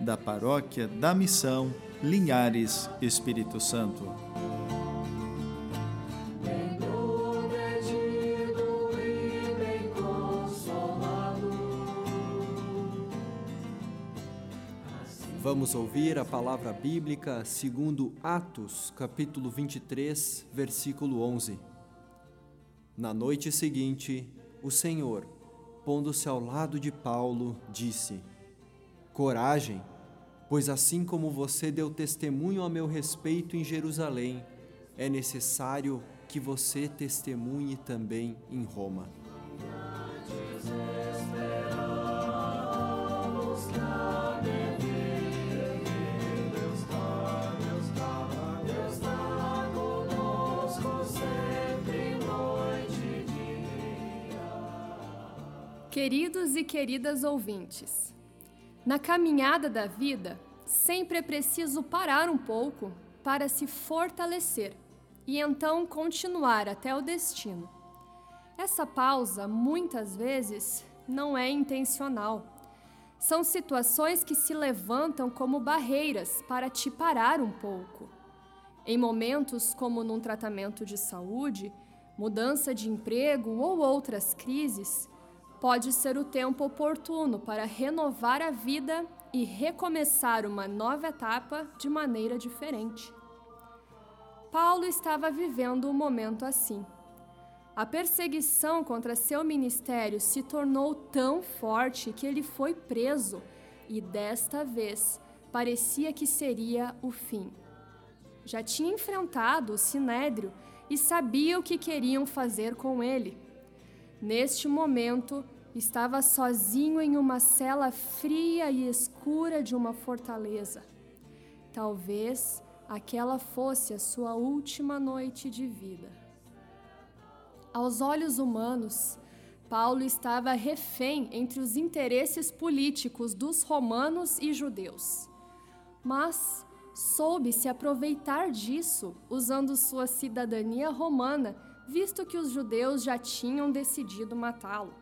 da paróquia da Missão Linhares Espírito Santo. Vamos ouvir a palavra bíblica segundo Atos, capítulo 23, versículo 11. Na noite seguinte, o Senhor, pondo-se ao lado de Paulo, disse: Coragem, pois assim como você deu testemunho a meu respeito em Jerusalém, é necessário que você testemunhe também em Roma. Queridos e queridas ouvintes, na caminhada da vida, sempre é preciso parar um pouco para se fortalecer e então continuar até o destino. Essa pausa, muitas vezes, não é intencional. São situações que se levantam como barreiras para te parar um pouco. Em momentos como num tratamento de saúde, mudança de emprego ou outras crises, pode ser o tempo oportuno para renovar a vida e recomeçar uma nova etapa de maneira diferente. Paulo estava vivendo um momento assim. A perseguição contra seu ministério se tornou tão forte que ele foi preso e desta vez parecia que seria o fim. Já tinha enfrentado o sinédrio e sabia o que queriam fazer com ele Neste momento, estava sozinho em uma cela fria e escura de uma fortaleza. Talvez aquela fosse a sua última noite de vida. Aos olhos humanos, Paulo estava refém entre os interesses políticos dos romanos e judeus. Mas soube se aproveitar disso usando sua cidadania romana visto que os judeus já tinham decidido matá-lo.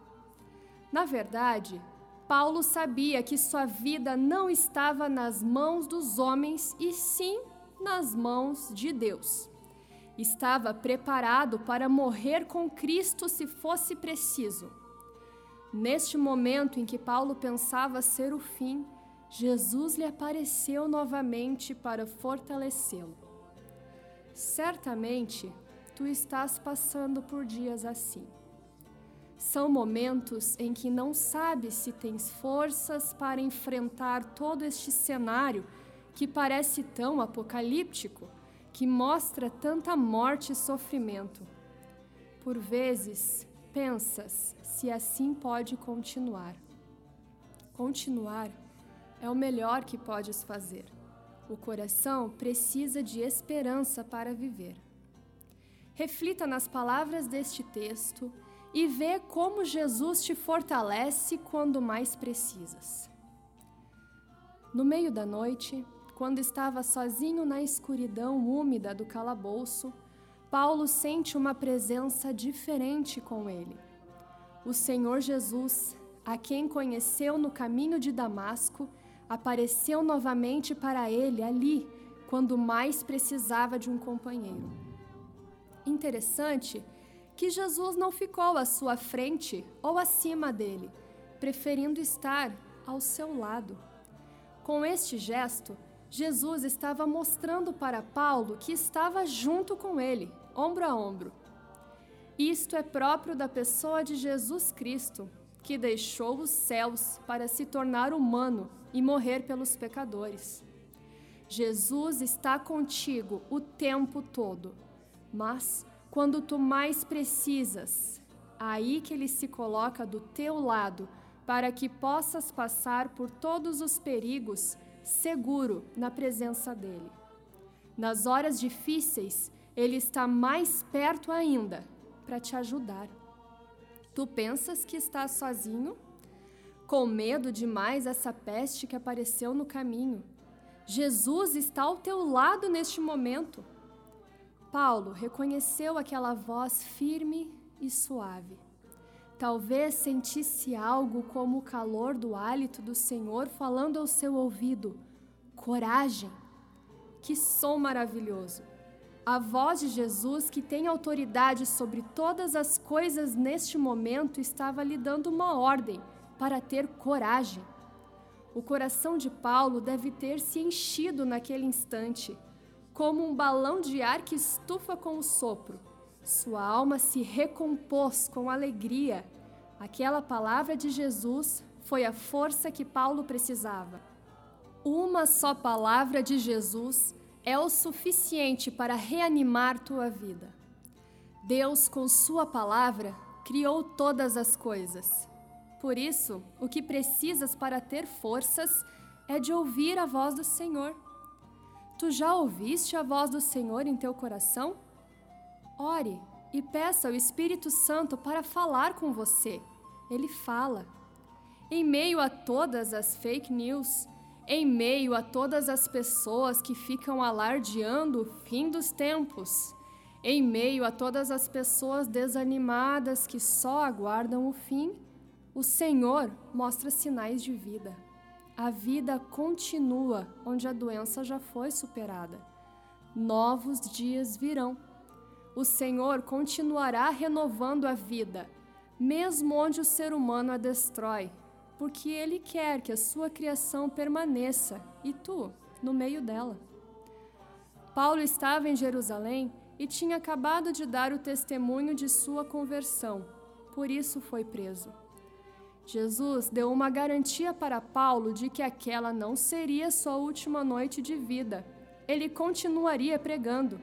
Na verdade, Paulo sabia que sua vida não estava nas mãos dos homens e sim nas mãos de Deus. Estava preparado para morrer com Cristo se fosse preciso. Neste momento em que Paulo pensava ser o fim, Jesus lhe apareceu novamente para fortalecê-lo. Certamente, tu estás passando por dias assim. São momentos em que não sabes se tens forças para enfrentar todo este cenário que parece tão apocalíptico, que mostra tanta morte e sofrimento. Por vezes, pensas se assim pode continuar. Continuar é o melhor que podes fazer. O coração precisa de esperança para viver. Reflita nas palavras deste texto e vê como Jesus te fortalece quando mais precisas. No meio da noite, quando estava sozinho na escuridão úmida do calabouço, Paulo sente uma presença diferente com ele. O Senhor Jesus, a quem conheceu no caminho de Damasco, apareceu novamente para ele ali, quando mais precisava de um companheiro. Interessante que Jesus não ficou à sua frente ou acima dele, preferindo estar ao seu lado. Com este gesto, Jesus estava mostrando para Paulo que estava junto com ele, ombro a ombro. Isto é próprio da pessoa de Jesus Cristo, que deixou os céus para se tornar humano e morrer pelos pecadores. Jesus está contigo o tempo todo mas quando tu mais precisas, aí que ele se coloca do teu lado para que possas passar por todos os perigos seguro na presença dele. Nas horas difíceis, ele está mais perto ainda para te ajudar. Tu pensas que estás sozinho? Com medo demais essa peste que apareceu no caminho. Jesus está ao teu lado neste momento. Paulo reconheceu aquela voz firme e suave. Talvez sentisse algo como o calor do hálito do Senhor falando ao seu ouvido: coragem. Que som maravilhoso! A voz de Jesus, que tem autoridade sobre todas as coisas neste momento, estava lhe dando uma ordem para ter coragem. O coração de Paulo deve ter se enchido naquele instante, como um balão de ar que estufa com o sopro. Sua alma se recompôs com alegria. Aquela palavra de Jesus foi a força que Paulo precisava. Uma só palavra de Jesus é o suficiente para reanimar tua vida. Deus, com Sua palavra, criou todas as coisas. Por isso, o que precisas para ter forças é de ouvir a voz do Senhor. Tu já ouviste a voz do Senhor em teu coração? Ore e peça ao Espírito Santo para falar com você. Ele fala. Em meio a todas as fake news, em meio a todas as pessoas que ficam alardeando o fim dos tempos, em meio a todas as pessoas desanimadas que só aguardam o fim, o Senhor mostra sinais de vida. A vida continua onde a doença já foi superada. Novos dias virão. O Senhor continuará renovando a vida, mesmo onde o ser humano a destrói porque Ele quer que a sua criação permaneça e tu no meio dela. Paulo estava em Jerusalém e tinha acabado de dar o testemunho de sua conversão, por isso foi preso. Jesus deu uma garantia para Paulo de que aquela não seria sua última noite de vida. Ele continuaria pregando.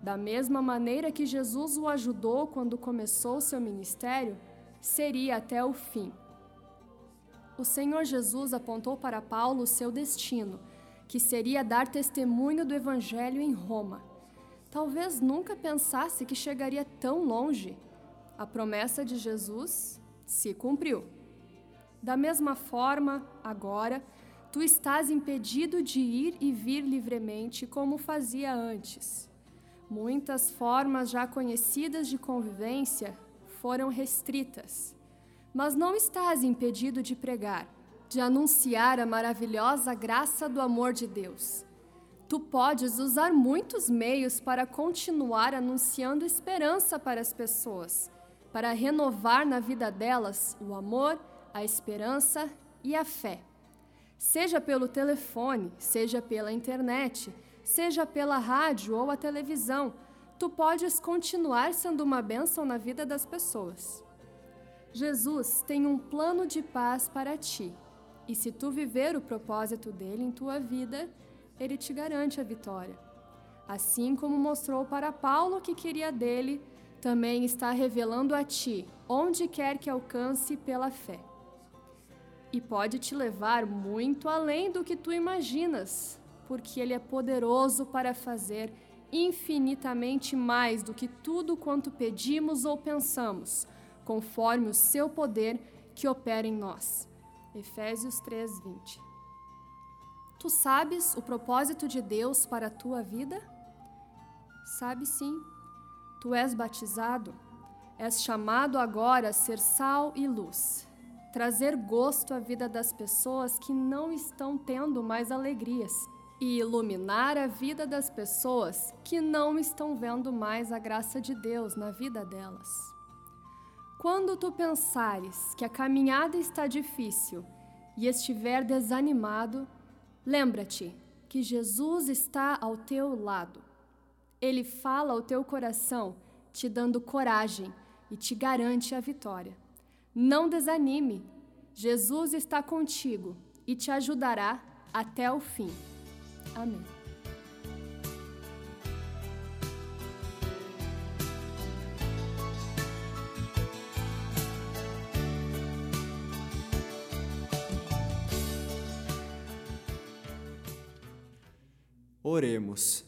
Da mesma maneira que Jesus o ajudou quando começou seu ministério, seria até o fim o Senhor Jesus apontou para Paulo o seu destino, que seria dar testemunho do Evangelho em Roma. Talvez nunca pensasse que chegaria tão longe. A promessa de Jesus se cumpriu. Da mesma forma, agora, tu estás impedido de ir e vir livremente como fazia antes. Muitas formas já conhecidas de convivência foram restritas mas não estás impedido de pregar, de anunciar a maravilhosa graça do amor de Deus. Tu podes usar muitos meios para continuar anunciando esperança para as pessoas, para renovar na vida delas o amor, a esperança e a fé. Seja pelo telefone, seja pela internet, seja pela rádio ou a televisão, tu podes continuar sendo uma bênção na vida das pessoas. Jesus tem um plano de paz para ti. E se tu viver o propósito dele em tua vida, ele te garante a vitória. Assim como mostrou para Paulo que queria dele, também está revelando a ti, onde quer que alcance pela fé. E pode te levar muito além do que tu imaginas, porque ele é poderoso para fazer infinitamente mais do que tudo quanto pedimos ou pensamos conforme o seu poder que opera em nós. Efésios 3:20. Tu sabes o propósito de Deus para a tua vida? Sabe sim. Tu és batizado, és chamado agora a ser sal e luz, trazer gosto à vida das pessoas que não estão tendo mais alegrias e iluminar a vida das pessoas que não estão vendo mais a graça de Deus na vida delas. Quando tu pensares que a caminhada está difícil e estiver desanimado, lembra-te que Jesus está ao teu lado. Ele fala ao teu coração, te dando coragem e te garante a vitória. Não desanime. Jesus está contigo e te ajudará até o fim. Amém. Oremos.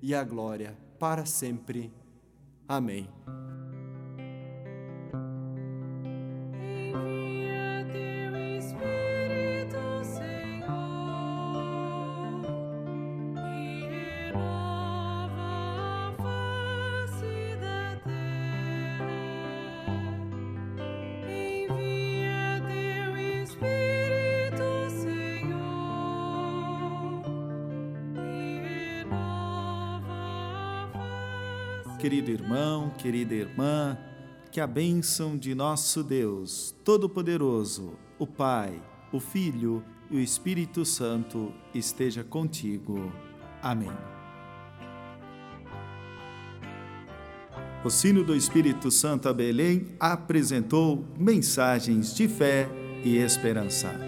e a glória para sempre. Amém. Querido irmão, querida irmã, que a bênção de nosso Deus Todo-Poderoso, o Pai, o Filho e o Espírito Santo esteja contigo. Amém. O sino do Espírito Santo a Belém apresentou mensagens de fé e esperança.